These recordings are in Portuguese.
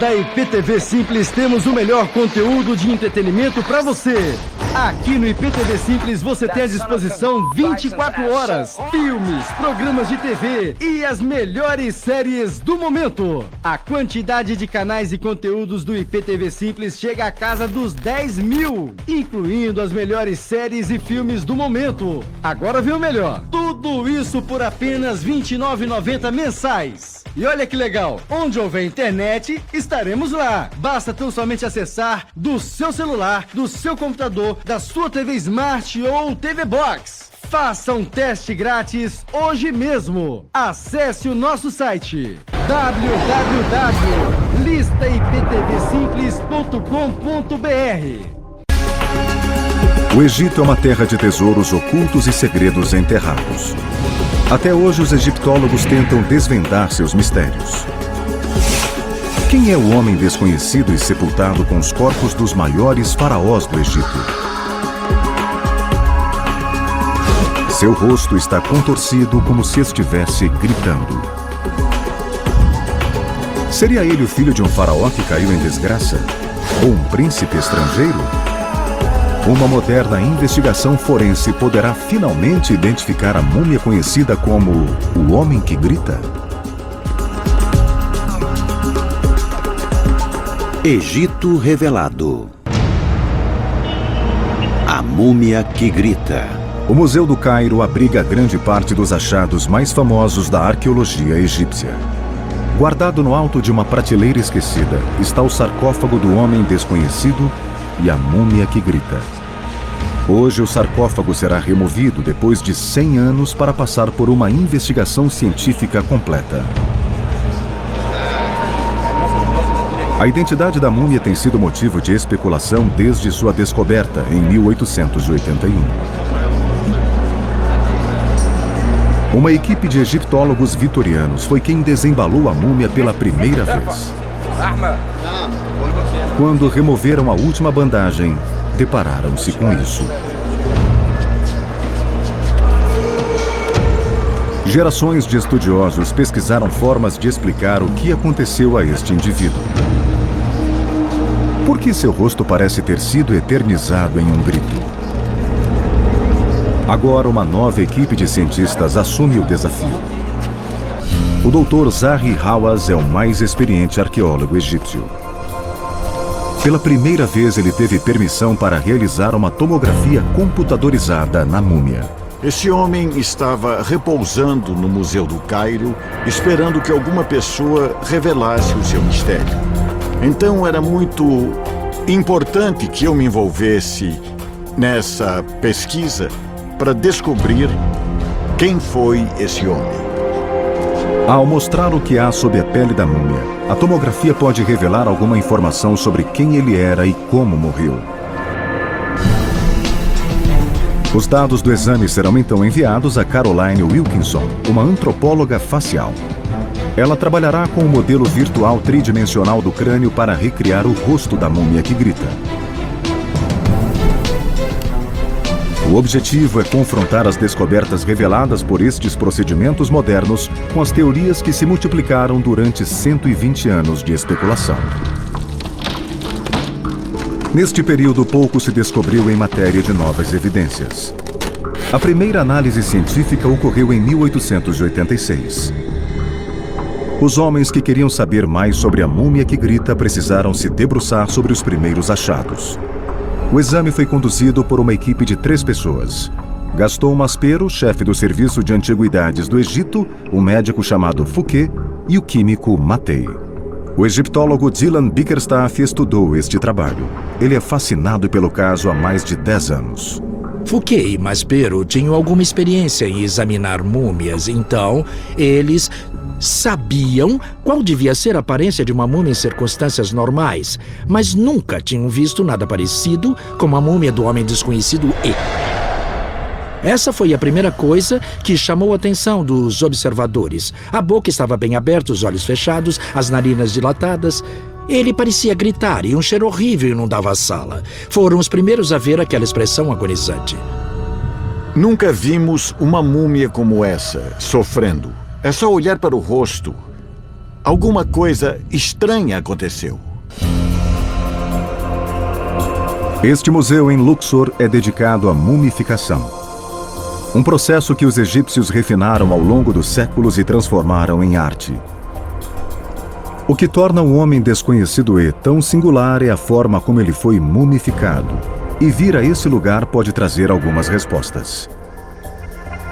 da IPTV Simples temos o melhor conteúdo de entretenimento para você. Aqui no IPTV Simples você tem à disposição 24 horas, filmes, programas de TV e as melhores séries do momento. A quantidade de canais e conteúdos do IPTV Simples chega à casa dos 10 mil, incluindo as melhores séries e filmes do momento. Agora o melhor: tudo isso por apenas R$ 29,90 mensais. E olha que legal, onde houver internet, estaremos lá. Basta tão somente acessar do seu celular, do seu computador, da sua TV Smart ou TV Box. Faça um teste grátis hoje mesmo. Acesse o nosso site www.listaiptvsimples.com.br. O Egito é uma terra de tesouros ocultos e segredos enterrados. Até hoje, os egiptólogos tentam desvendar seus mistérios. Quem é o homem desconhecido e sepultado com os corpos dos maiores faraós do Egito? Seu rosto está contorcido como se estivesse gritando. Seria ele o filho de um faraó que caiu em desgraça? Ou um príncipe estrangeiro? Uma moderna investigação forense poderá finalmente identificar a múmia conhecida como o Homem que Grita? Egito Revelado A Múmia que Grita O Museu do Cairo abriga grande parte dos achados mais famosos da arqueologia egípcia. Guardado no alto de uma prateleira esquecida está o sarcófago do homem desconhecido e a múmia que grita. Hoje o sarcófago será removido depois de 100 anos para passar por uma investigação científica completa. A identidade da múmia tem sido motivo de especulação desde sua descoberta em 1881. Uma equipe de egiptólogos vitorianos foi quem desembalou a múmia pela primeira vez. Quando removeram a última bandagem, depararam-se com isso. Gerações de estudiosos pesquisaram formas de explicar o que aconteceu a este indivíduo. Por que seu rosto parece ter sido eternizado em um grito? Agora, uma nova equipe de cientistas assume o desafio. O Dr. Zahi Hawass é o mais experiente arqueólogo egípcio. Pela primeira vez, ele teve permissão para realizar uma tomografia computadorizada na múmia. Esse homem estava repousando no Museu do Cairo, esperando que alguma pessoa revelasse o seu mistério. Então era muito importante que eu me envolvesse nessa pesquisa para descobrir quem foi esse homem. Ao mostrar o que há sob a pele da múmia, a tomografia pode revelar alguma informação sobre quem ele era e como morreu. Os dados do exame serão então enviados a Caroline Wilkinson, uma antropóloga facial. Ela trabalhará com o modelo virtual tridimensional do crânio para recriar o rosto da múmia que grita. O objetivo é confrontar as descobertas reveladas por estes procedimentos modernos com as teorias que se multiplicaram durante 120 anos de especulação. Neste período, pouco se descobriu em matéria de novas evidências. A primeira análise científica ocorreu em 1886. Os homens que queriam saber mais sobre a múmia que grita precisaram se debruçar sobre os primeiros achados. O exame foi conduzido por uma equipe de três pessoas. Gaston Maspero, chefe do Serviço de Antiguidades do Egito, um médico chamado Fouquet e o químico Matei. O egiptólogo Dylan Bickerstaff estudou este trabalho. Ele é fascinado pelo caso há mais de 10 anos. Fouquet e Maspero tinham alguma experiência em examinar múmias, então eles sabiam qual devia ser a aparência de uma múmia em circunstâncias normais, mas nunca tinham visto nada parecido com a múmia do homem desconhecido E. Essa foi a primeira coisa que chamou a atenção dos observadores. A boca estava bem aberta, os olhos fechados, as narinas dilatadas. Ele parecia gritar e um cheiro horrível inundava a sala. Foram os primeiros a ver aquela expressão agonizante. Nunca vimos uma múmia como essa, sofrendo. É só olhar para o rosto. alguma coisa estranha aconteceu. Este museu em Luxor é dedicado à mumificação. Um processo que os egípcios refinaram ao longo dos séculos e transformaram em arte. O que torna o homem desconhecido E tão singular é a forma como ele foi mumificado. E vir a esse lugar pode trazer algumas respostas.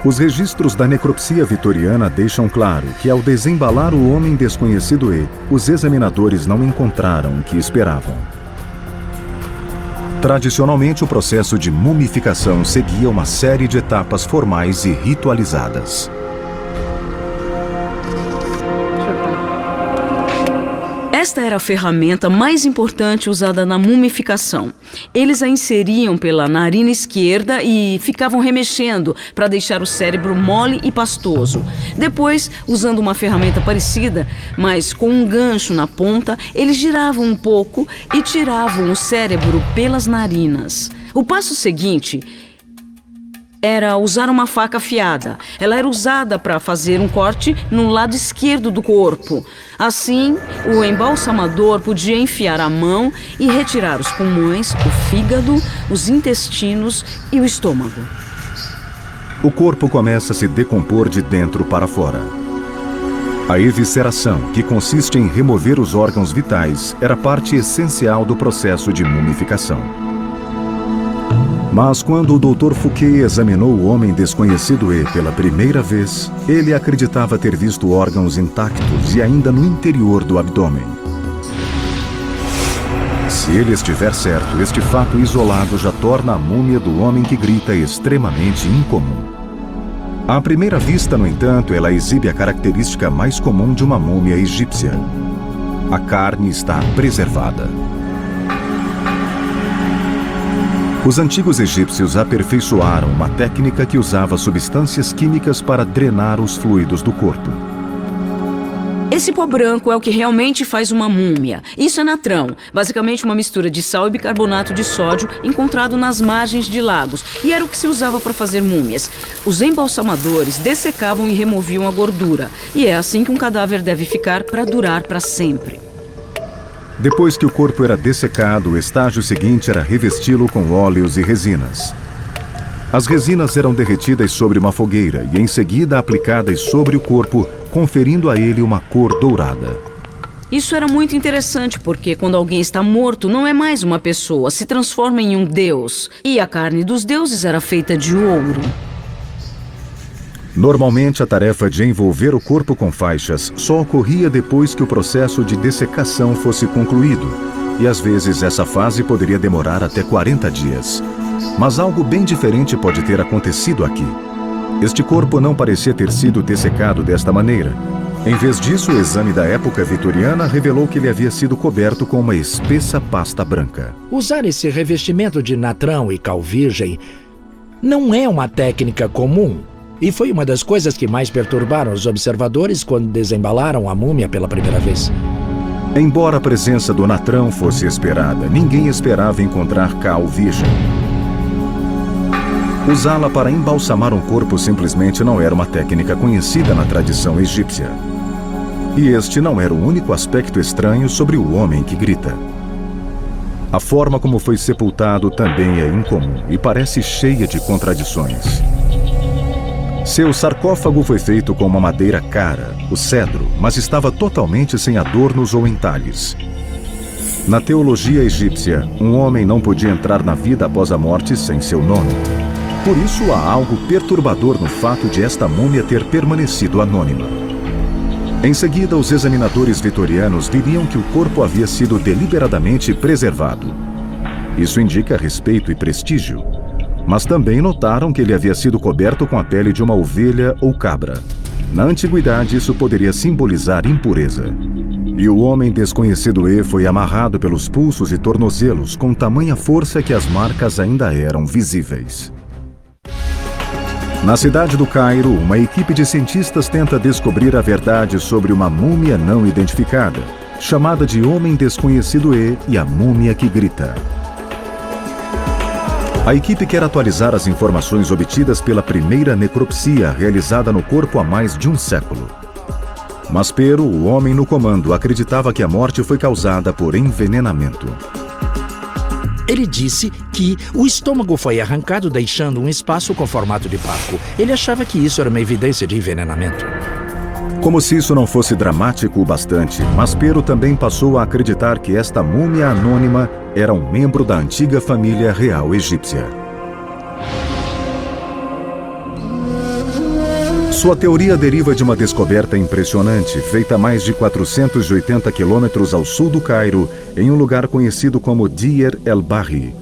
Os registros da necropsia vitoriana deixam claro que, ao desembalar o homem desconhecido E, os examinadores não encontraram o que esperavam. Tradicionalmente, o processo de mumificação seguia uma série de etapas formais e ritualizadas. Esta era a ferramenta mais importante usada na mumificação. Eles a inseriam pela narina esquerda e ficavam remexendo para deixar o cérebro mole e pastoso. Depois, usando uma ferramenta parecida, mas com um gancho na ponta, eles giravam um pouco e tiravam o cérebro pelas narinas. O passo seguinte era usar uma faca afiada. Ela era usada para fazer um corte no lado esquerdo do corpo. Assim, o embalsamador podia enfiar a mão e retirar os pulmões, o fígado, os intestinos e o estômago. O corpo começa a se decompor de dentro para fora. A evisceração, que consiste em remover os órgãos vitais, era parte essencial do processo de mumificação. Mas quando o Dr. Fouquet examinou o homem desconhecido E pela primeira vez, ele acreditava ter visto órgãos intactos e ainda no interior do abdômen. Se ele estiver certo, este fato isolado já torna a múmia do homem que grita extremamente incomum. À primeira vista, no entanto, ela exibe a característica mais comum de uma múmia egípcia. A carne está preservada. Os antigos egípcios aperfeiçoaram uma técnica que usava substâncias químicas para drenar os fluidos do corpo. Esse pó branco é o que realmente faz uma múmia. Isso é natrão, basicamente uma mistura de sal e bicarbonato de sódio encontrado nas margens de lagos, e era o que se usava para fazer múmias. Os embalsamadores dessecavam e removiam a gordura, e é assim que um cadáver deve ficar para durar para sempre. Depois que o corpo era dessecado, o estágio seguinte era revesti-lo com óleos e resinas. As resinas eram derretidas sobre uma fogueira e em seguida aplicadas sobre o corpo, conferindo a ele uma cor dourada. Isso era muito interessante porque quando alguém está morto, não é mais uma pessoa, se transforma em um deus. E a carne dos deuses era feita de ouro. Normalmente, a tarefa de envolver o corpo com faixas só ocorria depois que o processo de dessecação fosse concluído, e às vezes essa fase poderia demorar até 40 dias. Mas algo bem diferente pode ter acontecido aqui. Este corpo não parecia ter sido dessecado desta maneira. Em vez disso, o exame da época vitoriana revelou que ele havia sido coberto com uma espessa pasta branca. Usar esse revestimento de natrão e cal virgem não é uma técnica comum. E foi uma das coisas que mais perturbaram os observadores quando desembalaram a múmia pela primeira vez. Embora a presença do natrão fosse esperada, ninguém esperava encontrar cal virgem. Usá-la para embalsamar um corpo simplesmente não era uma técnica conhecida na tradição egípcia. E este não era o único aspecto estranho sobre o homem que grita. A forma como foi sepultado também é incomum e parece cheia de contradições. Seu sarcófago foi feito com uma madeira cara, o cedro, mas estava totalmente sem adornos ou entalhes. Na teologia egípcia, um homem não podia entrar na vida após a morte sem seu nome. Por isso há algo perturbador no fato de esta múmia ter permanecido anônima. Em seguida, os examinadores vitorianos viriam que o corpo havia sido deliberadamente preservado. Isso indica respeito e prestígio, mas também notaram que ele havia sido coberto com a pele de uma ovelha ou cabra. Na antiguidade, isso poderia simbolizar impureza. E o homem desconhecido E foi amarrado pelos pulsos e tornozelos com tamanha força que as marcas ainda eram visíveis. Na cidade do Cairo, uma equipe de cientistas tenta descobrir a verdade sobre uma múmia não identificada, chamada de Homem Desconhecido E e a Múmia que Grita. A equipe quer atualizar as informações obtidas pela primeira necropsia realizada no corpo há mais de um século. Mas Pero, o homem no comando, acreditava que a morte foi causada por envenenamento. Ele disse que o estômago foi arrancado deixando um espaço com formato de barco. Ele achava que isso era uma evidência de envenenamento. Como se isso não fosse dramático o bastante, Maspero também passou a acreditar que esta múmia anônima era um membro da antiga família real egípcia. Sua teoria deriva de uma descoberta impressionante feita a mais de 480 quilômetros ao sul do Cairo, em um lugar conhecido como Dier el-Bahri.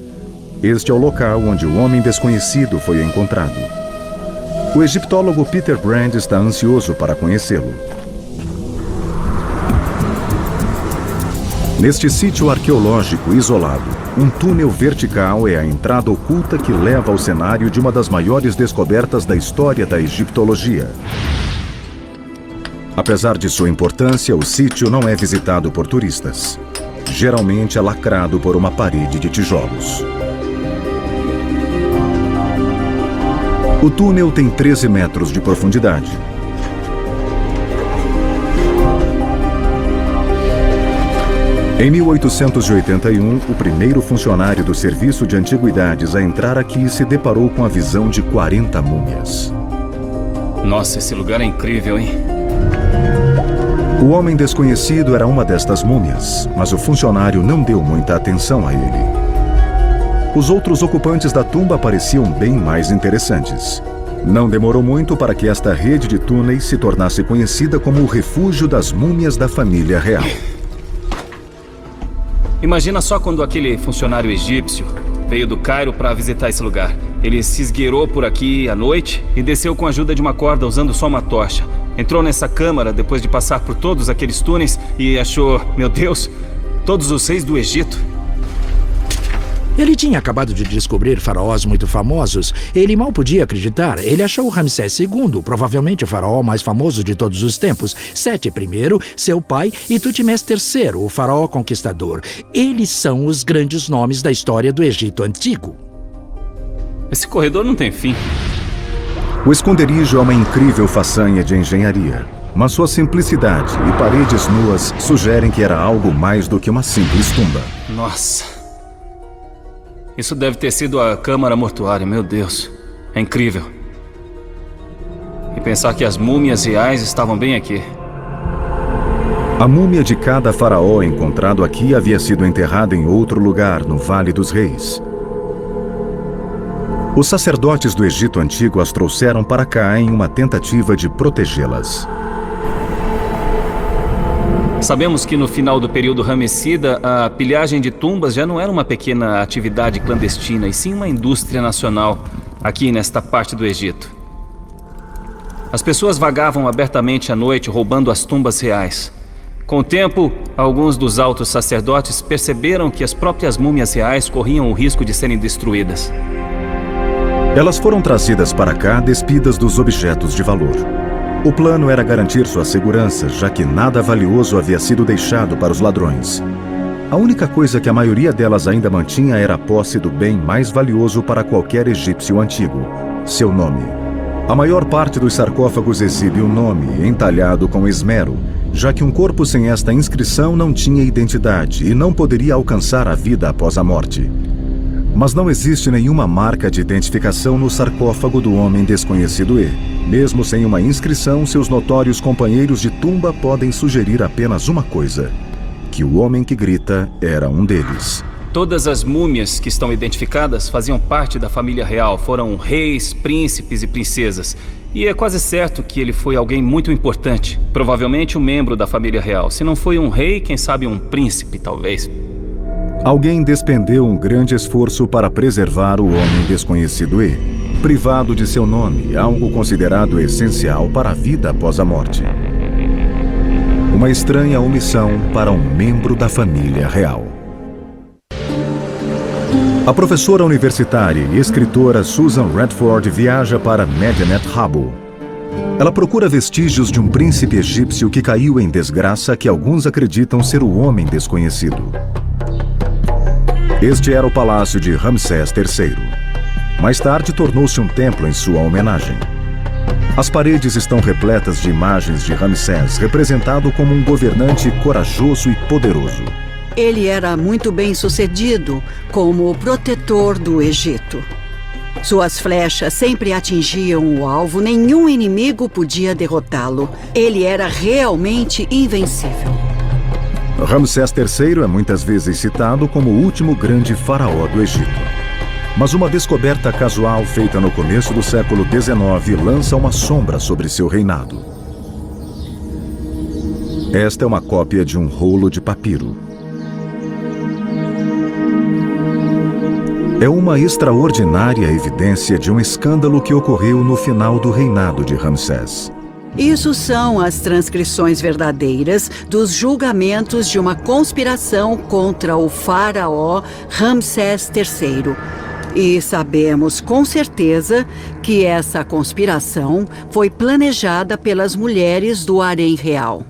Este é o local onde o homem desconhecido foi encontrado. O egiptólogo Peter Brand está ansioso para conhecê-lo. Neste sítio arqueológico isolado, um túnel vertical é a entrada oculta que leva ao cenário de uma das maiores descobertas da história da egiptologia. Apesar de sua importância, o sítio não é visitado por turistas. Geralmente é lacrado por uma parede de tijolos. O túnel tem 13 metros de profundidade. Em 1881, o primeiro funcionário do Serviço de Antiguidades a entrar aqui se deparou com a visão de 40 múmias. Nossa, esse lugar é incrível, hein? O homem desconhecido era uma destas múmias, mas o funcionário não deu muita atenção a ele. Os outros ocupantes da tumba pareciam bem mais interessantes. Não demorou muito para que esta rede de túneis se tornasse conhecida como o refúgio das múmias da família real. Imagina só quando aquele funcionário egípcio veio do Cairo para visitar esse lugar. Ele se esgueirou por aqui à noite e desceu com a ajuda de uma corda usando só uma tocha. Entrou nessa câmara depois de passar por todos aqueles túneis e achou, meu Deus, todos os reis do Egito. Ele tinha acabado de descobrir faraós muito famosos. Ele mal podia acreditar. Ele achou Ramsés II, provavelmente o faraó mais famoso de todos os tempos. Sete I, seu pai, e Tutmés III, o faraó conquistador. Eles são os grandes nomes da história do Egito Antigo. Esse corredor não tem fim. O esconderijo é uma incrível façanha de engenharia. Mas sua simplicidade e paredes nuas sugerem que era algo mais do que uma simples tumba. Nossa. Isso deve ter sido a câmara mortuária, meu Deus. É incrível. E pensar que as múmias reais estavam bem aqui. A múmia de cada faraó encontrado aqui havia sido enterrada em outro lugar, no Vale dos Reis. Os sacerdotes do Egito Antigo as trouxeram para cá em uma tentativa de protegê-las. Sabemos que no final do período Ramessida, a pilhagem de tumbas já não era uma pequena atividade clandestina, e sim uma indústria nacional aqui nesta parte do Egito. As pessoas vagavam abertamente à noite roubando as tumbas reais. Com o tempo, alguns dos altos sacerdotes perceberam que as próprias múmias reais corriam o risco de serem destruídas. Elas foram trazidas para cá despidas dos objetos de valor. O plano era garantir sua segurança, já que nada valioso havia sido deixado para os ladrões. A única coisa que a maioria delas ainda mantinha era a posse do bem mais valioso para qualquer egípcio antigo: seu nome. A maior parte dos sarcófagos exibe o um nome, entalhado com esmero, já que um corpo sem esta inscrição não tinha identidade e não poderia alcançar a vida após a morte. Mas não existe nenhuma marca de identificação no sarcófago do homem desconhecido E. Mesmo sem uma inscrição, seus notórios companheiros de tumba podem sugerir apenas uma coisa: que o homem que grita era um deles. Todas as múmias que estão identificadas faziam parte da família real, foram reis, príncipes e princesas. E é quase certo que ele foi alguém muito importante, provavelmente um membro da família real. Se não foi um rei, quem sabe um príncipe, talvez. Alguém despendeu um grande esforço para preservar o homem desconhecido E, privado de seu nome, algo considerado essencial para a vida após a morte. Uma estranha omissão para um membro da família real. A professora universitária e escritora Susan Redford viaja para Medinet Habu. Ela procura vestígios de um príncipe egípcio que caiu em desgraça que alguns acreditam ser o homem desconhecido. Este era o palácio de Ramsés III. Mais tarde tornou-se um templo em sua homenagem. As paredes estão repletas de imagens de Ramsés, representado como um governante corajoso e poderoso. Ele era muito bem sucedido como protetor do Egito. Suas flechas sempre atingiam o alvo, nenhum inimigo podia derrotá-lo. Ele era realmente invencível. Ramsés III é muitas vezes citado como o último grande faraó do Egito. Mas uma descoberta casual feita no começo do século XIX lança uma sombra sobre seu reinado. Esta é uma cópia de um rolo de papiro. É uma extraordinária evidência de um escândalo que ocorreu no final do reinado de Ramsés. Isso são as transcrições verdadeiras dos julgamentos de uma conspiração contra o faraó Ramsés III. E sabemos com certeza que essa conspiração foi planejada pelas mulheres do harém real.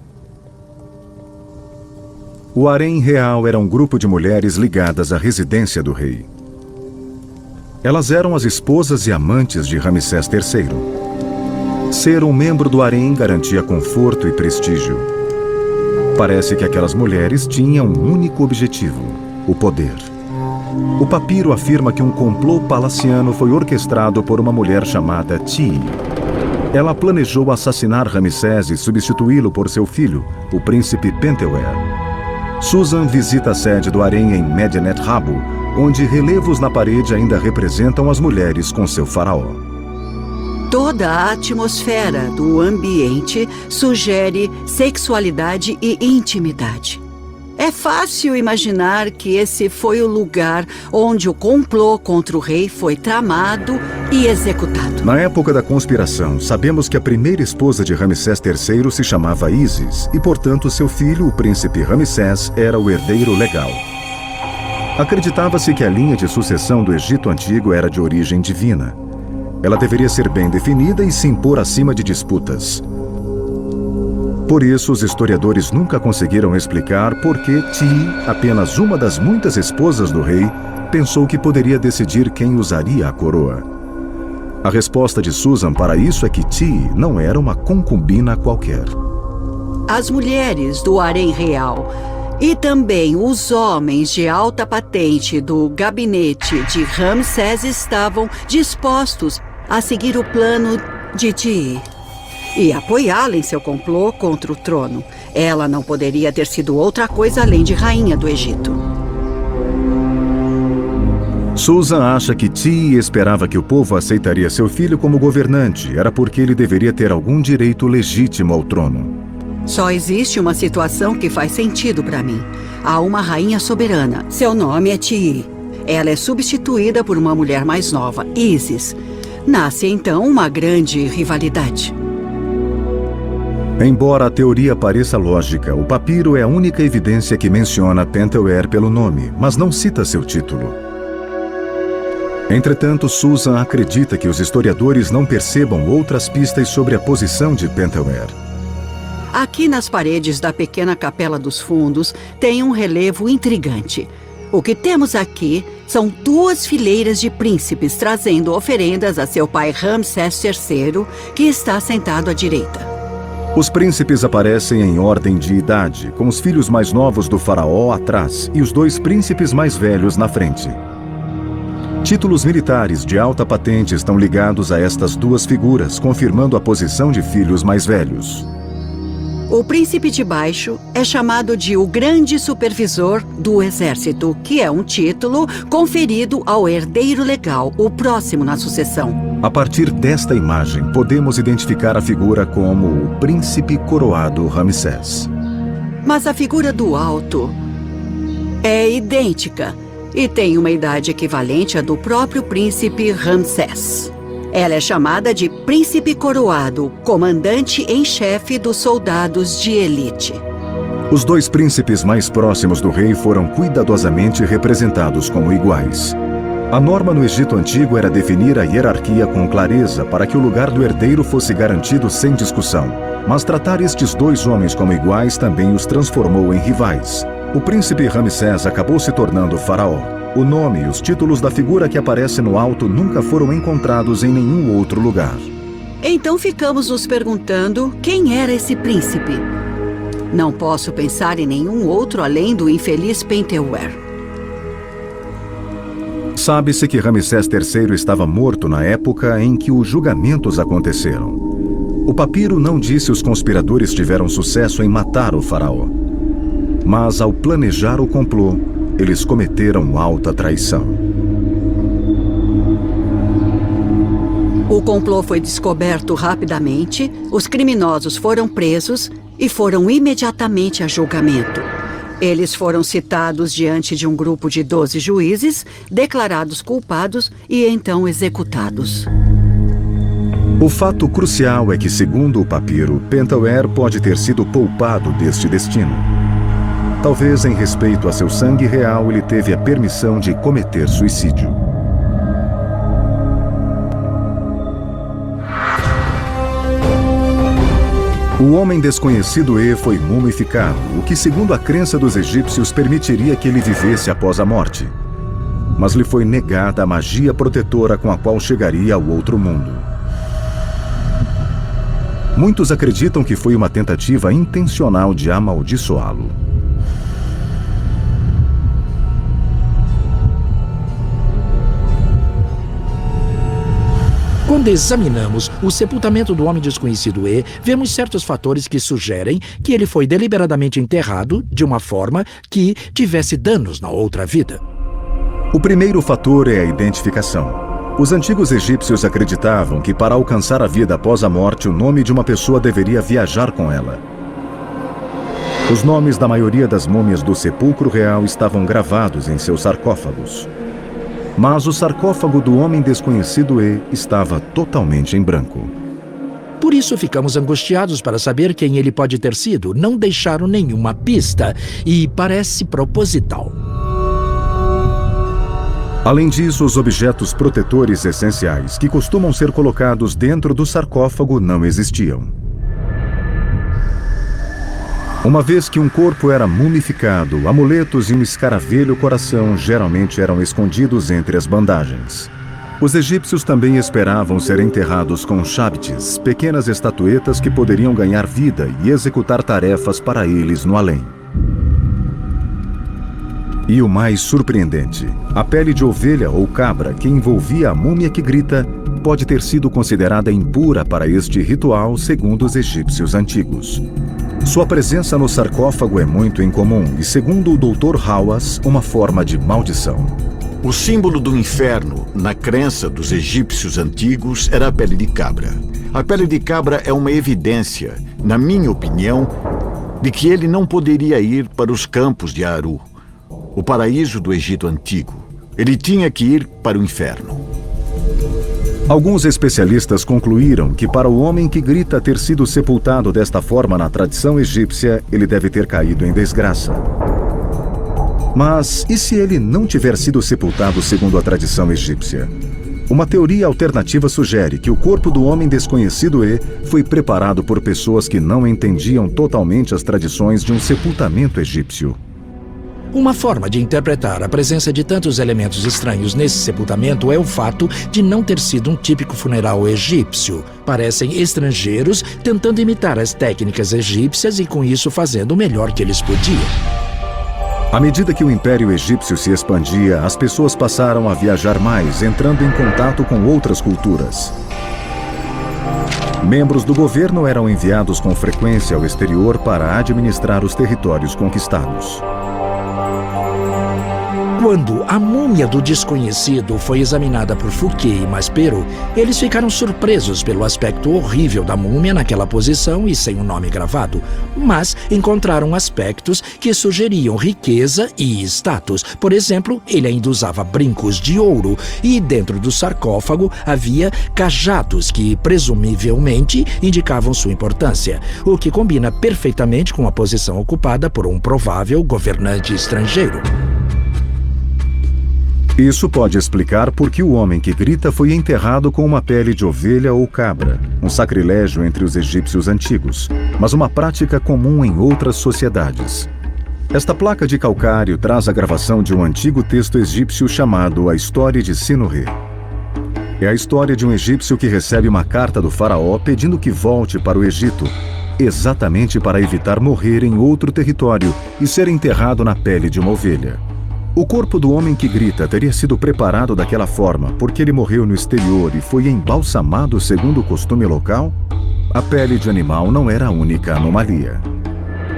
O harém real era um grupo de mulheres ligadas à residência do rei. Elas eram as esposas e amantes de Ramsés III. Ser um membro do harém garantia conforto e prestígio. Parece que aquelas mulheres tinham um único objetivo: o poder. O papiro afirma que um complô palaciano foi orquestrado por uma mulher chamada Ti. Ela planejou assassinar Ramsés e substituí-lo por seu filho, o príncipe Pentewer. Susan visita a sede do harém em Medinet Habu, onde relevos na parede ainda representam as mulheres com seu faraó. Toda a atmosfera do ambiente sugere sexualidade e intimidade. É fácil imaginar que esse foi o lugar onde o complô contra o rei foi tramado e executado. Na época da conspiração, sabemos que a primeira esposa de Ramsés III se chamava Isis e, portanto, seu filho, o príncipe Ramsés, era o herdeiro legal. Acreditava-se que a linha de sucessão do Egito Antigo era de origem divina. Ela deveria ser bem definida e se impor acima de disputas. Por isso, os historiadores nunca conseguiram explicar por que Ti, apenas uma das muitas esposas do rei, pensou que poderia decidir quem usaria a coroa. A resposta de Susan para isso é que Ti não era uma concubina qualquer. As mulheres do harém real e também os homens de alta patente do gabinete de Ramsés estavam dispostos a seguir o plano de Ti e apoiá-la em seu complô contra o trono. Ela não poderia ter sido outra coisa além de rainha do Egito. Susan acha que Ti esperava que o povo aceitaria seu filho como governante. Era porque ele deveria ter algum direito legítimo ao trono. Só existe uma situação que faz sentido para mim. Há uma rainha soberana. Seu nome é Ti. Ela é substituída por uma mulher mais nova, Isis. Nasce então uma grande rivalidade. Embora a teoria pareça lógica, o papiro é a única evidência que menciona Pentewer pelo nome, mas não cita seu título. Entretanto, Susan acredita que os historiadores não percebam outras pistas sobre a posição de Pentewer. Aqui nas paredes da pequena capela dos fundos tem um relevo intrigante. O que temos aqui são duas fileiras de príncipes trazendo oferendas a seu pai Ramsés III, que está sentado à direita. Os príncipes aparecem em ordem de idade, com os filhos mais novos do faraó atrás e os dois príncipes mais velhos na frente. Títulos militares de alta patente estão ligados a estas duas figuras, confirmando a posição de filhos mais velhos. O príncipe de baixo é chamado de o grande supervisor do exército, que é um título conferido ao herdeiro legal, o próximo na sucessão. A partir desta imagem, podemos identificar a figura como o príncipe coroado Ramsés. Mas a figura do alto é idêntica e tem uma idade equivalente à do próprio príncipe Ramsés. Ela é chamada de Príncipe Coroado, comandante em chefe dos soldados de elite. Os dois príncipes mais próximos do rei foram cuidadosamente representados como iguais. A norma no Egito Antigo era definir a hierarquia com clareza para que o lugar do herdeiro fosse garantido sem discussão. Mas tratar estes dois homens como iguais também os transformou em rivais. O príncipe Ramsés acabou se tornando faraó. O nome e os títulos da figura que aparece no alto nunca foram encontrados em nenhum outro lugar. Então ficamos nos perguntando quem era esse príncipe. Não posso pensar em nenhum outro além do infeliz Pentewer. Sabe-se que Ramsés III estava morto na época em que os julgamentos aconteceram. O papiro não disse os conspiradores tiveram sucesso em matar o faraó. Mas ao planejar o complô, eles cometeram alta traição. O complô foi descoberto rapidamente, os criminosos foram presos e foram imediatamente a julgamento. Eles foram citados diante de um grupo de 12 juízes, declarados culpados e então executados. O fato crucial é que, segundo o papiro, Pentauer pode ter sido poupado deste destino. Talvez em respeito a seu sangue real, ele teve a permissão de cometer suicídio. O homem desconhecido E foi mumificado, o que, segundo a crença dos egípcios, permitiria que ele vivesse após a morte. Mas lhe foi negada a magia protetora com a qual chegaria ao outro mundo. Muitos acreditam que foi uma tentativa intencional de amaldiçoá-lo. Quando examinamos o sepultamento do homem desconhecido E, vemos certos fatores que sugerem que ele foi deliberadamente enterrado de uma forma que tivesse danos na outra vida. O primeiro fator é a identificação. Os antigos egípcios acreditavam que para alcançar a vida após a morte, o nome de uma pessoa deveria viajar com ela. Os nomes da maioria das múmias do sepulcro real estavam gravados em seus sarcófagos. Mas o sarcófago do homem desconhecido E estava totalmente em branco. Por isso ficamos angustiados para saber quem ele pode ter sido. Não deixaram nenhuma pista e parece proposital. Além disso, os objetos protetores essenciais que costumam ser colocados dentro do sarcófago não existiam. Uma vez que um corpo era mumificado, amuletos e um escaravelho coração geralmente eram escondidos entre as bandagens. Os egípcios também esperavam ser enterrados com shabtis, pequenas estatuetas que poderiam ganhar vida e executar tarefas para eles no além. E o mais surpreendente, a pele de ovelha ou cabra que envolvia a múmia que grita pode ter sido considerada impura para este ritual segundo os egípcios antigos. Sua presença no sarcófago é muito incomum e, segundo o Dr. Hawass, uma forma de maldição. O símbolo do inferno, na crença dos egípcios antigos, era a pele de cabra. A pele de cabra é uma evidência, na minha opinião, de que ele não poderia ir para os campos de Aru, o paraíso do Egito antigo. Ele tinha que ir para o inferno. Alguns especialistas concluíram que, para o homem que grita ter sido sepultado desta forma na tradição egípcia, ele deve ter caído em desgraça. Mas e se ele não tiver sido sepultado segundo a tradição egípcia? Uma teoria alternativa sugere que o corpo do homem desconhecido E foi preparado por pessoas que não entendiam totalmente as tradições de um sepultamento egípcio. Uma forma de interpretar a presença de tantos elementos estranhos nesse sepultamento é o fato de não ter sido um típico funeral egípcio. Parecem estrangeiros tentando imitar as técnicas egípcias e com isso fazendo o melhor que eles podiam. À medida que o Império Egípcio se expandia, as pessoas passaram a viajar mais, entrando em contato com outras culturas. Membros do governo eram enviados com frequência ao exterior para administrar os territórios conquistados. Quando a múmia do desconhecido foi examinada por Fouquet e Maspero, eles ficaram surpresos pelo aspecto horrível da múmia naquela posição e sem o um nome gravado, mas encontraram aspectos que sugeriam riqueza e status. Por exemplo, ele ainda usava brincos de ouro e dentro do sarcófago havia cajados que presumivelmente indicavam sua importância, o que combina perfeitamente com a posição ocupada por um provável governante estrangeiro. Isso pode explicar por que o homem que grita foi enterrado com uma pele de ovelha ou cabra, um sacrilégio entre os egípcios antigos, mas uma prática comum em outras sociedades. Esta placa de calcário traz a gravação de um antigo texto egípcio chamado A História de Sinuhe. É a história de um egípcio que recebe uma carta do faraó pedindo que volte para o Egito, exatamente para evitar morrer em outro território e ser enterrado na pele de uma ovelha. O corpo do homem que grita teria sido preparado daquela forma porque ele morreu no exterior e foi embalsamado segundo o costume local? A pele de animal não era a única anomalia.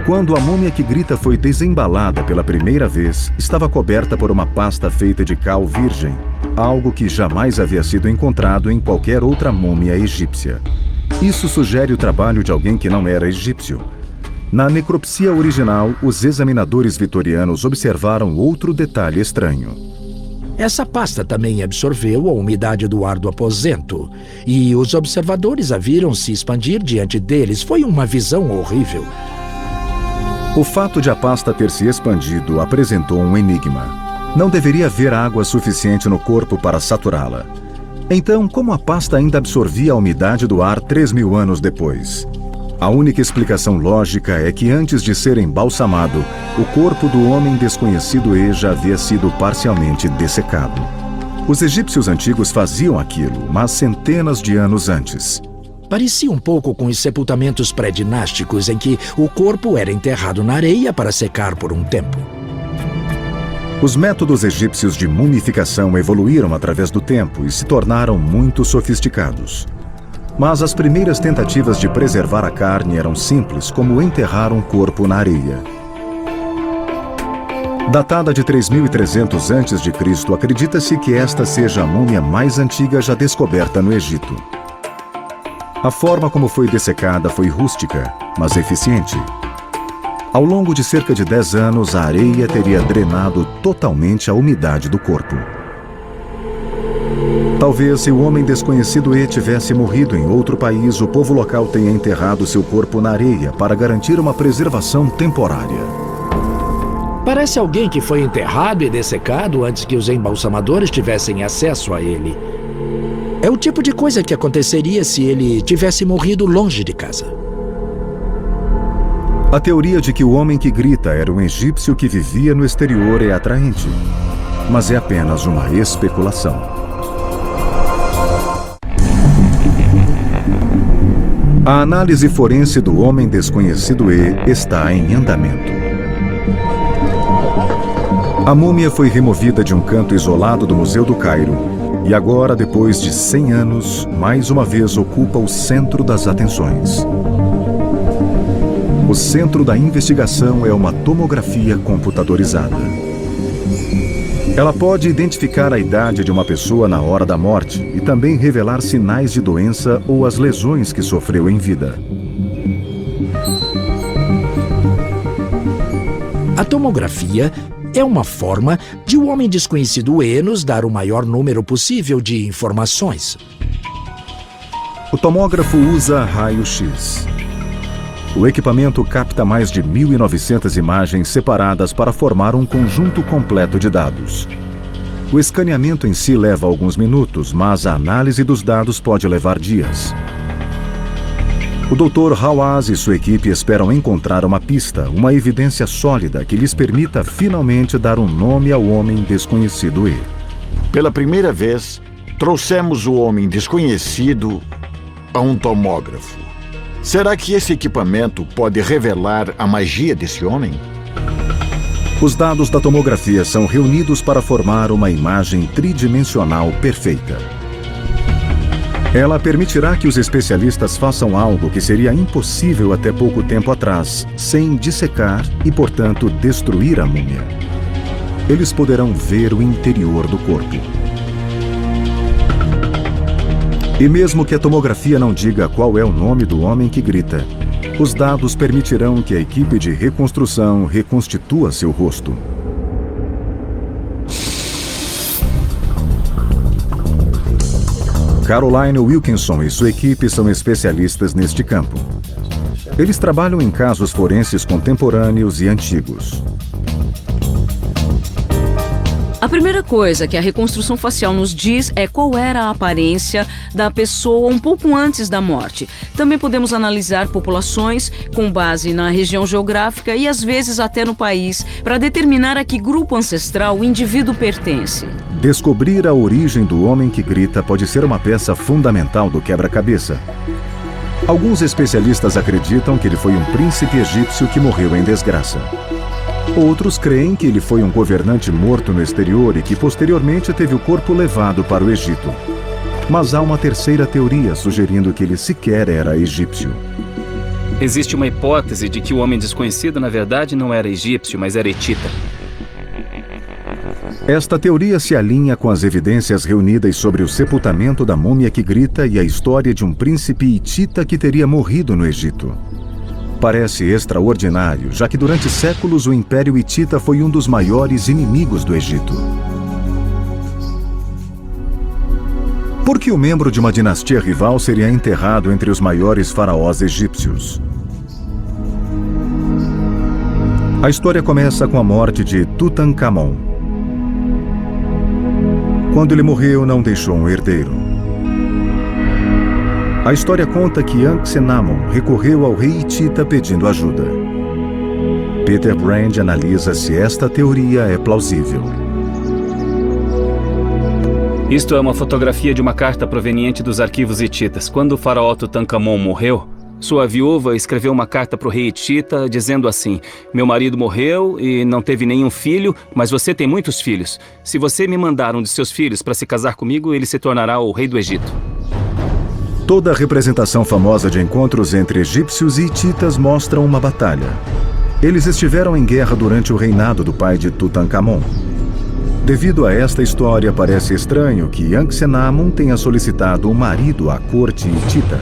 Quando a múmia que grita foi desembalada pela primeira vez, estava coberta por uma pasta feita de cal virgem, algo que jamais havia sido encontrado em qualquer outra múmia egípcia. Isso sugere o trabalho de alguém que não era egípcio. Na necropsia original, os examinadores vitorianos observaram outro detalhe estranho. Essa pasta também absorveu a umidade do ar do aposento, e os observadores a viram se expandir diante deles. Foi uma visão horrível. O fato de a pasta ter se expandido apresentou um enigma. Não deveria haver água suficiente no corpo para saturá-la. Então, como a pasta ainda absorvia a umidade do ar 3 mil anos depois? A única explicação lógica é que antes de ser embalsamado, o corpo do homem desconhecido E já havia sido parcialmente dessecado. Os egípcios antigos faziam aquilo, mas centenas de anos antes. Parecia um pouco com os sepultamentos pré-dinásticos em que o corpo era enterrado na areia para secar por um tempo. Os métodos egípcios de mumificação evoluíram através do tempo e se tornaram muito sofisticados. Mas as primeiras tentativas de preservar a carne eram simples, como enterrar um corpo na areia. Datada de 3300 a.C., acredita-se que esta seja a múmia mais antiga já descoberta no Egito. A forma como foi dessecada foi rústica, mas eficiente. Ao longo de cerca de 10 anos, a areia teria drenado totalmente a umidade do corpo. Talvez se o homem desconhecido E tivesse morrido em outro país, o povo local tenha enterrado seu corpo na areia para garantir uma preservação temporária. Parece alguém que foi enterrado e dessecado antes que os embalsamadores tivessem acesso a ele. É o tipo de coisa que aconteceria se ele tivesse morrido longe de casa. A teoria de que o homem que grita era um egípcio que vivia no exterior é atraente, mas é apenas uma especulação. A análise forense do homem desconhecido E está em andamento. A múmia foi removida de um canto isolado do Museu do Cairo e agora, depois de 100 anos, mais uma vez ocupa o centro das atenções. O centro da investigação é uma tomografia computadorizada. Ela pode identificar a idade de uma pessoa na hora da morte e também revelar sinais de doença ou as lesões que sofreu em vida. A tomografia é uma forma de o um homem desconhecido E nos dar o maior número possível de informações. O tomógrafo usa raio-x. O equipamento capta mais de 1.900 imagens separadas para formar um conjunto completo de dados. O escaneamento em si leva alguns minutos, mas a análise dos dados pode levar dias. O Dr. Hawaz e sua equipe esperam encontrar uma pista, uma evidência sólida que lhes permita finalmente dar um nome ao homem desconhecido E. Pela primeira vez, trouxemos o homem desconhecido a um tomógrafo. Será que esse equipamento pode revelar a magia desse homem? Os dados da tomografia são reunidos para formar uma imagem tridimensional perfeita. Ela permitirá que os especialistas façam algo que seria impossível até pouco tempo atrás, sem dissecar e, portanto, destruir a múmia. Eles poderão ver o interior do corpo. E mesmo que a tomografia não diga qual é o nome do homem que grita, os dados permitirão que a equipe de reconstrução reconstitua seu rosto. Caroline Wilkinson e sua equipe são especialistas neste campo. Eles trabalham em casos forenses contemporâneos e antigos. A primeira coisa que a reconstrução facial nos diz é qual era a aparência da pessoa um pouco antes da morte. Também podemos analisar populações com base na região geográfica e às vezes até no país para determinar a que grupo ancestral o indivíduo pertence. Descobrir a origem do homem que grita pode ser uma peça fundamental do quebra-cabeça. Alguns especialistas acreditam que ele foi um príncipe egípcio que morreu em desgraça. Outros creem que ele foi um governante morto no exterior e que posteriormente teve o corpo levado para o Egito. Mas há uma terceira teoria sugerindo que ele sequer era egípcio. Existe uma hipótese de que o homem desconhecido, na verdade, não era egípcio, mas era etita. Esta teoria se alinha com as evidências reunidas sobre o sepultamento da múmia que grita e a história de um príncipe hitita que teria morrido no Egito. Parece extraordinário, já que durante séculos o Império Hitita foi um dos maiores inimigos do Egito. Por que o membro de uma dinastia rival seria enterrado entre os maiores faraós egípcios? A história começa com a morte de Tutankhamon. Quando ele morreu, não deixou um herdeiro. A história conta que Anxenamon recorreu ao rei Hitita pedindo ajuda. Peter Brand analisa se esta teoria é plausível. Isto é uma fotografia de uma carta proveniente dos arquivos hititas. Quando o faraó Tutankhamon morreu, sua viúva escreveu uma carta para o rei Hitita dizendo assim: Meu marido morreu e não teve nenhum filho, mas você tem muitos filhos. Se você me mandar um de seus filhos para se casar comigo, ele se tornará o rei do Egito. Toda a representação famosa de encontros entre egípcios e hititas mostra uma batalha. Eles estiveram em guerra durante o reinado do pai de Tutankhamon. Devido a esta história, parece estranho que Anxenamon tenha solicitado um marido à corte hitita.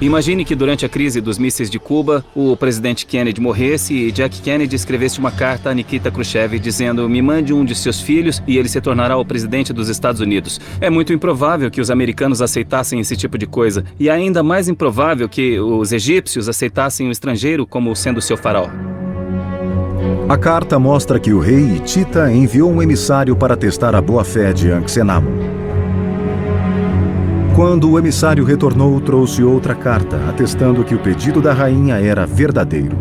Imagine que durante a crise dos mísseis de Cuba, o presidente Kennedy morresse e Jack Kennedy escrevesse uma carta a Nikita Khrushchev dizendo: Me mande um de seus filhos e ele se tornará o presidente dos Estados Unidos. É muito improvável que os americanos aceitassem esse tipo de coisa, e ainda mais improvável que os egípcios aceitassem o estrangeiro como sendo seu faraó. A carta mostra que o rei Hitita enviou um emissário para testar a boa-fé de Anxenamon. Quando o emissário retornou, trouxe outra carta, atestando que o pedido da rainha era verdadeiro.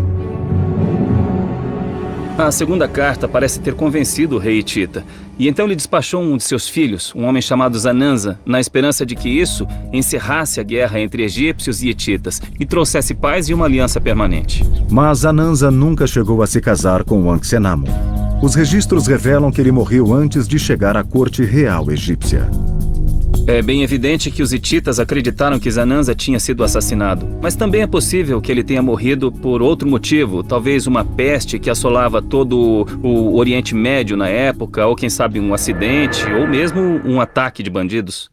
A segunda carta parece ter convencido o rei Hitita, e então lhe despachou um de seus filhos, um homem chamado Zananza, na esperança de que isso encerrasse a guerra entre egípcios e hititas e trouxesse paz e uma aliança permanente. Mas Zananza nunca chegou a se casar com Anxenamon. Os registros revelam que ele morreu antes de chegar à corte real egípcia. É bem evidente que os hititas acreditaram que Zananza tinha sido assassinado, mas também é possível que ele tenha morrido por outro motivo, talvez uma peste que assolava todo o Oriente Médio na época, ou quem sabe um acidente, ou mesmo um ataque de bandidos.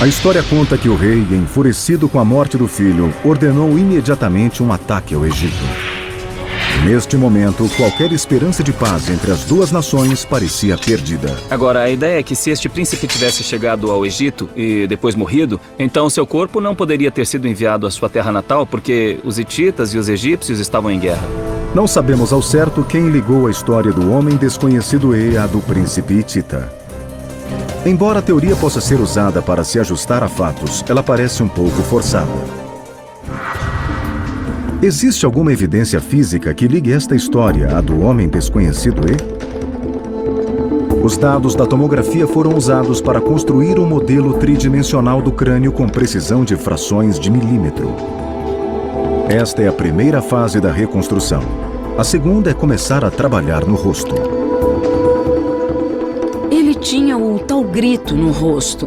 A história conta que o rei, enfurecido com a morte do filho, ordenou imediatamente um ataque ao Egito. Neste momento, qualquer esperança de paz entre as duas nações parecia perdida. Agora, a ideia é que se este príncipe tivesse chegado ao Egito e depois morrido, então seu corpo não poderia ter sido enviado à sua terra natal porque os hititas e os egípcios estavam em guerra. Não sabemos ao certo quem ligou a história do homem desconhecido e a do príncipe hitita. Embora a teoria possa ser usada para se ajustar a fatos, ela parece um pouco forçada. Existe alguma evidência física que ligue esta história à do homem desconhecido E? Os dados da tomografia foram usados para construir um modelo tridimensional do crânio com precisão de frações de milímetro. Esta é a primeira fase da reconstrução. A segunda é começar a trabalhar no rosto. Ele tinha o tal grito no rosto.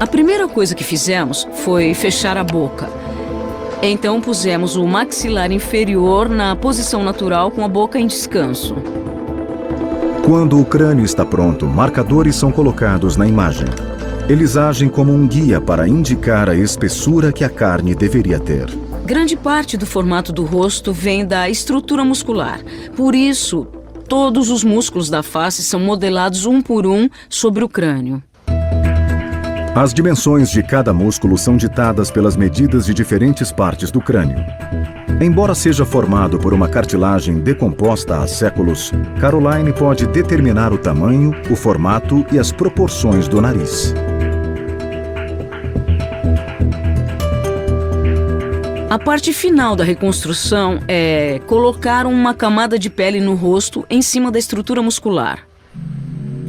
A primeira coisa que fizemos foi fechar a boca. Então pusemos o maxilar inferior na posição natural com a boca em descanso. Quando o crânio está pronto, marcadores são colocados na imagem. Eles agem como um guia para indicar a espessura que a carne deveria ter. Grande parte do formato do rosto vem da estrutura muscular. Por isso, todos os músculos da face são modelados um por um sobre o crânio. As dimensões de cada músculo são ditadas pelas medidas de diferentes partes do crânio. Embora seja formado por uma cartilagem decomposta há séculos, Caroline pode determinar o tamanho, o formato e as proporções do nariz. A parte final da reconstrução é colocar uma camada de pele no rosto em cima da estrutura muscular.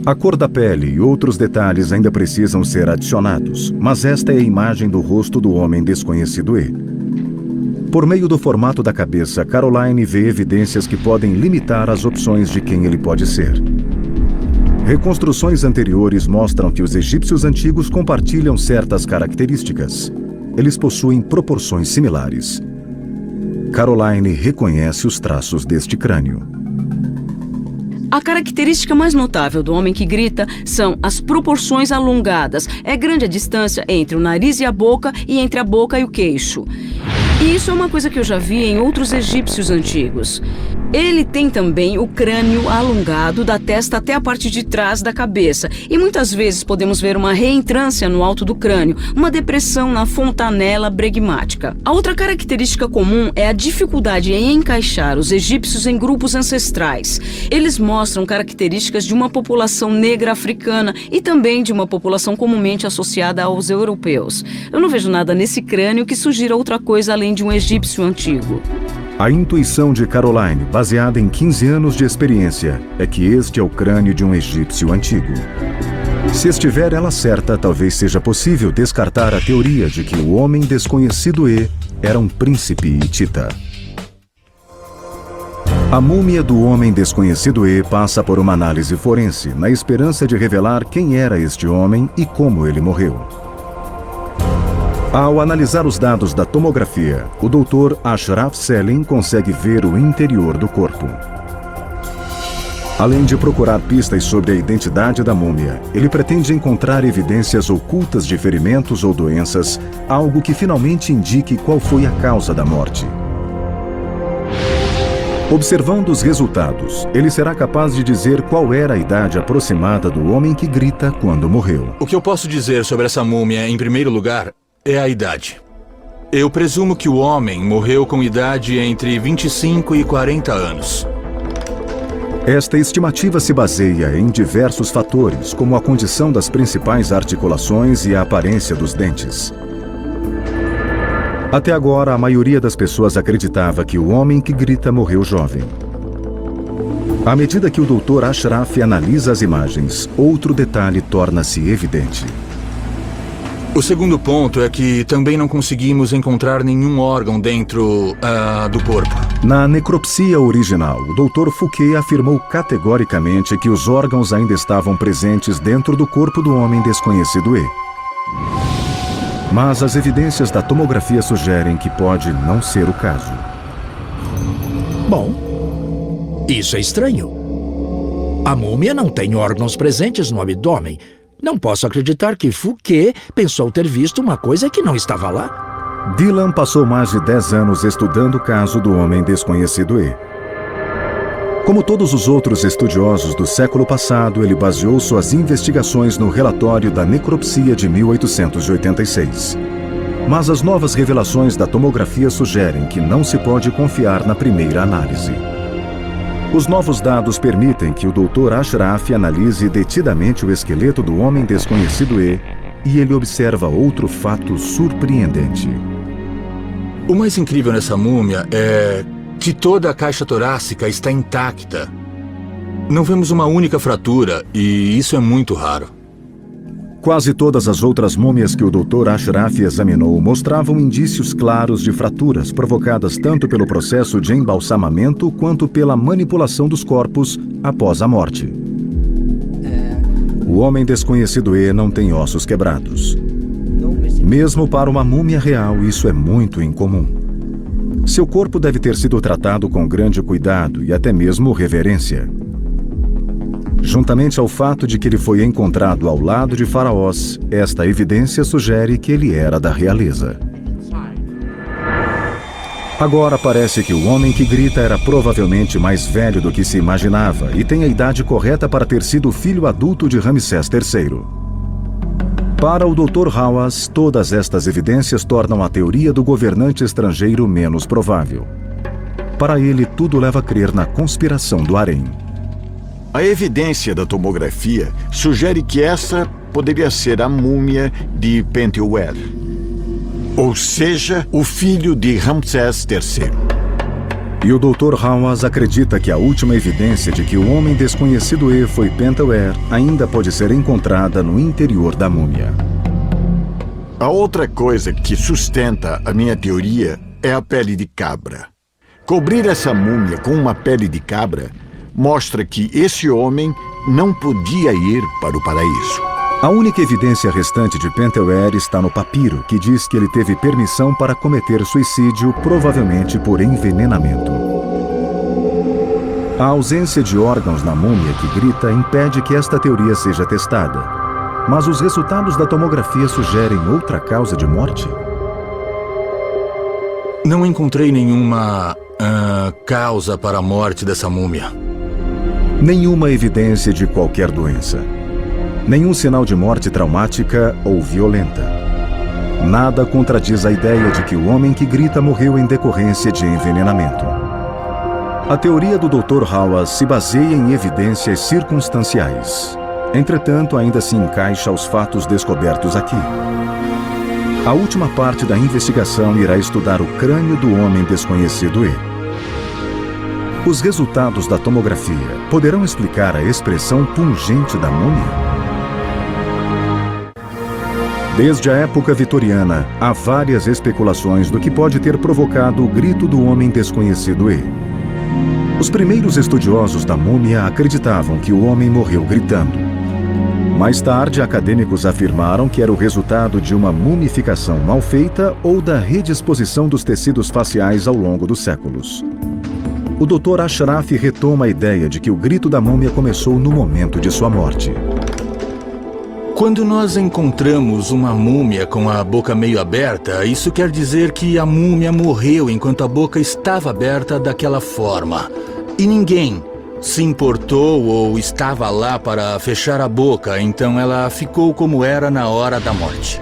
A cor da pele e outros detalhes ainda precisam ser adicionados, mas esta é a imagem do rosto do homem desconhecido E. Por meio do formato da cabeça, Caroline vê evidências que podem limitar as opções de quem ele pode ser. Reconstruções anteriores mostram que os egípcios antigos compartilham certas características eles possuem proporções similares. Caroline reconhece os traços deste crânio. A característica mais notável do homem que grita são as proporções alongadas. É grande a distância entre o nariz e a boca e entre a boca e o queixo. E isso é uma coisa que eu já vi em outros egípcios antigos. Ele tem também o crânio alongado da testa até a parte de trás da cabeça, e muitas vezes podemos ver uma reentrância no alto do crânio, uma depressão na fontanela bregmática. A outra característica comum é a dificuldade em encaixar os egípcios em grupos ancestrais. Eles mostram características de uma população negra africana e também de uma população comumente associada aos europeus. Eu não vejo nada nesse crânio que sugira outra coisa além de um egípcio antigo. A intuição de Caroline, baseada em 15 anos de experiência, é que este é o crânio de um egípcio antigo. Se estiver ela certa, talvez seja possível descartar a teoria de que o homem desconhecido E era um príncipe hitita. A múmia do homem desconhecido E passa por uma análise forense, na esperança de revelar quem era este homem e como ele morreu. Ao analisar os dados da tomografia, o Dr. Ashraf Selim consegue ver o interior do corpo. Além de procurar pistas sobre a identidade da múmia, ele pretende encontrar evidências ocultas de ferimentos ou doenças, algo que finalmente indique qual foi a causa da morte. Observando os resultados, ele será capaz de dizer qual era a idade aproximada do homem que grita quando morreu. O que eu posso dizer sobre essa múmia, em primeiro lugar, é a idade. Eu presumo que o homem morreu com idade entre 25 e 40 anos. Esta estimativa se baseia em diversos fatores, como a condição das principais articulações e a aparência dos dentes. Até agora, a maioria das pessoas acreditava que o homem que grita morreu jovem. À medida que o Dr. Ashraf analisa as imagens, outro detalhe torna-se evidente. O segundo ponto é que também não conseguimos encontrar nenhum órgão dentro uh, do corpo. Na necropsia original, o Dr. Fouquet afirmou categoricamente que os órgãos ainda estavam presentes dentro do corpo do homem desconhecido E. Mas as evidências da tomografia sugerem que pode não ser o caso. Bom, isso é estranho. A múmia não tem órgãos presentes no abdômen, não posso acreditar que Fouquet pensou ter visto uma coisa que não estava lá. Dylan passou mais de 10 anos estudando o caso do homem desconhecido E. Como todos os outros estudiosos do século passado, ele baseou suas investigações no relatório da necropsia de 1886. Mas as novas revelações da tomografia sugerem que não se pode confiar na primeira análise. Os novos dados permitem que o Dr. Ashraf analise detidamente o esqueleto do homem desconhecido E, e ele observa outro fato surpreendente. O mais incrível nessa múmia é que toda a caixa torácica está intacta. Não vemos uma única fratura, e isso é muito raro. Quase todas as outras múmias que o Dr. Ashraf examinou mostravam indícios claros de fraturas provocadas tanto pelo processo de embalsamamento quanto pela manipulação dos corpos após a morte. O homem desconhecido E não tem ossos quebrados. Mesmo para uma múmia real, isso é muito incomum. Seu corpo deve ter sido tratado com grande cuidado e até mesmo reverência juntamente ao fato de que ele foi encontrado ao lado de faraós, esta evidência sugere que ele era da realeza. Agora parece que o homem que grita era provavelmente mais velho do que se imaginava e tem a idade correta para ter sido filho adulto de Ramsés III. Para o Dr. Hawass, todas estas evidências tornam a teoria do governante estrangeiro menos provável. Para ele, tudo leva a crer na conspiração do harém. A evidência da tomografia sugere que essa poderia ser a múmia de Pentuer, ou seja, o filho de Ramsés III. E o Dr. Hawass acredita que a última evidência de que o homem desconhecido E foi Pentaware ainda pode ser encontrada no interior da múmia. A outra coisa que sustenta a minha teoria é a pele de cabra. Cobrir essa múmia com uma pele de cabra mostra que esse homem não podia ir para o paraíso. A única evidência restante de Pentaware está no papiro, que diz que ele teve permissão para cometer suicídio, provavelmente por envenenamento. A ausência de órgãos na múmia que grita impede que esta teoria seja testada. Mas os resultados da tomografia sugerem outra causa de morte? Não encontrei nenhuma ah, causa para a morte dessa múmia. Nenhuma evidência de qualquer doença. Nenhum sinal de morte traumática ou violenta. Nada contradiz a ideia de que o homem que grita morreu em decorrência de envenenamento. A teoria do Dr. Hawass se baseia em evidências circunstanciais. Entretanto, ainda se encaixa aos fatos descobertos aqui. A última parte da investigação irá estudar o crânio do homem desconhecido E. Os resultados da tomografia poderão explicar a expressão pungente da múmia? Desde a época vitoriana, há várias especulações do que pode ter provocado o grito do homem desconhecido E. Os primeiros estudiosos da múmia acreditavam que o homem morreu gritando. Mais tarde, acadêmicos afirmaram que era o resultado de uma mumificação mal feita ou da redisposição dos tecidos faciais ao longo dos séculos. O Dr. Ashraf retoma a ideia de que o grito da múmia começou no momento de sua morte. Quando nós encontramos uma múmia com a boca meio aberta, isso quer dizer que a múmia morreu enquanto a boca estava aberta daquela forma. E ninguém se importou ou estava lá para fechar a boca, então ela ficou como era na hora da morte.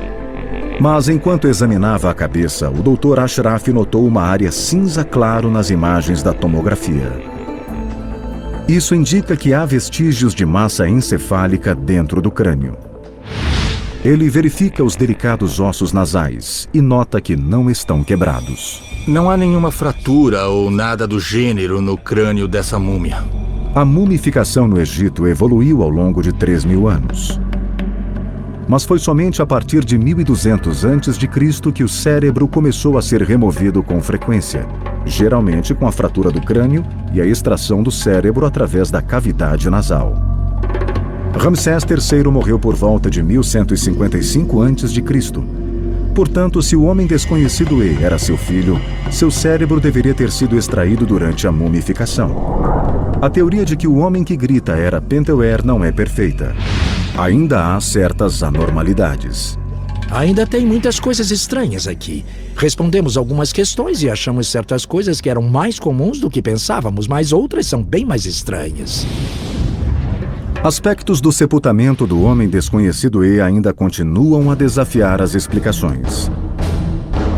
Mas enquanto examinava a cabeça, o Dr. Ashraf notou uma área cinza claro nas imagens da tomografia. Isso indica que há vestígios de massa encefálica dentro do crânio. Ele verifica os delicados ossos nasais e nota que não estão quebrados. Não há nenhuma fratura ou nada do gênero no crânio dessa múmia. A mumificação no Egito evoluiu ao longo de 3 mil anos. Mas foi somente a partir de 1200 a.C. que o cérebro começou a ser removido com frequência, geralmente com a fratura do crânio e a extração do cérebro através da cavidade nasal. Ramsés III morreu por volta de 1155 a.C. Portanto, se o homem desconhecido E era seu filho, seu cérebro deveria ter sido extraído durante a mumificação. A teoria de que o homem que grita era Penteuer não é perfeita. Ainda há certas anormalidades. Ainda tem muitas coisas estranhas aqui. Respondemos algumas questões e achamos certas coisas que eram mais comuns do que pensávamos, mas outras são bem mais estranhas. Aspectos do sepultamento do homem desconhecido E ainda continuam a desafiar as explicações.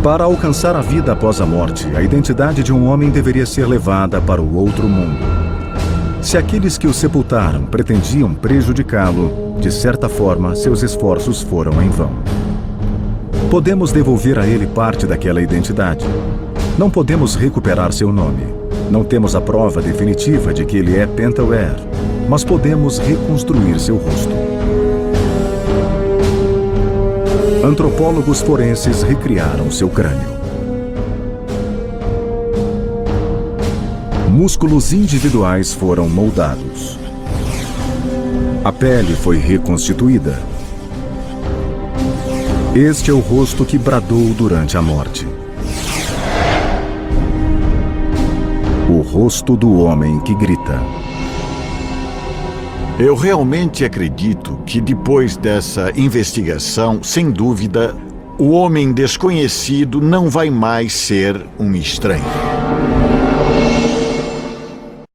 Para alcançar a vida após a morte, a identidade de um homem deveria ser levada para o outro mundo. Se aqueles que o sepultaram pretendiam prejudicá-lo, de certa forma, seus esforços foram em vão. Podemos devolver a ele parte daquela identidade. Não podemos recuperar seu nome. Não temos a prova definitiva de que ele é Pentaware, mas podemos reconstruir seu rosto. Antropólogos forenses recriaram seu crânio. Músculos individuais foram moldados. A pele foi reconstituída. Este é o rosto que bradou durante a morte. O rosto do homem que grita. Eu realmente acredito que depois dessa investigação, sem dúvida, o homem desconhecido não vai mais ser um estranho.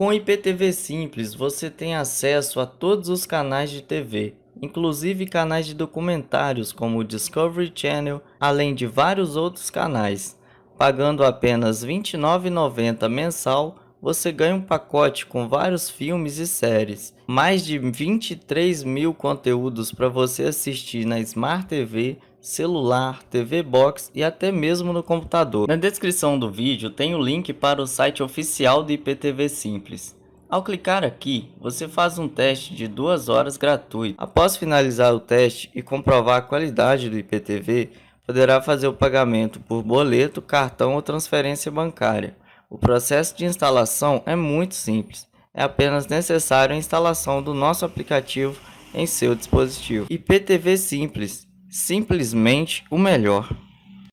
Com o IPTV Simples, você tem acesso a todos os canais de TV, inclusive canais de documentários como o Discovery Channel, além de vários outros canais. Pagando apenas R$ 29,90 mensal, você ganha um pacote com vários filmes e séries, mais de 23 mil conteúdos para você assistir na Smart TV, celular, TV Box e até mesmo no computador. Na descrição do vídeo tem o link para o site oficial do IPTV Simples. Ao clicar aqui, você faz um teste de duas horas gratuito. Após finalizar o teste e comprovar a qualidade do IPTV, poderá fazer o pagamento por boleto, cartão ou transferência bancária. O processo de instalação é muito simples. É apenas necessário a instalação do nosso aplicativo em seu dispositivo. IPTV Simples, simplesmente o melhor.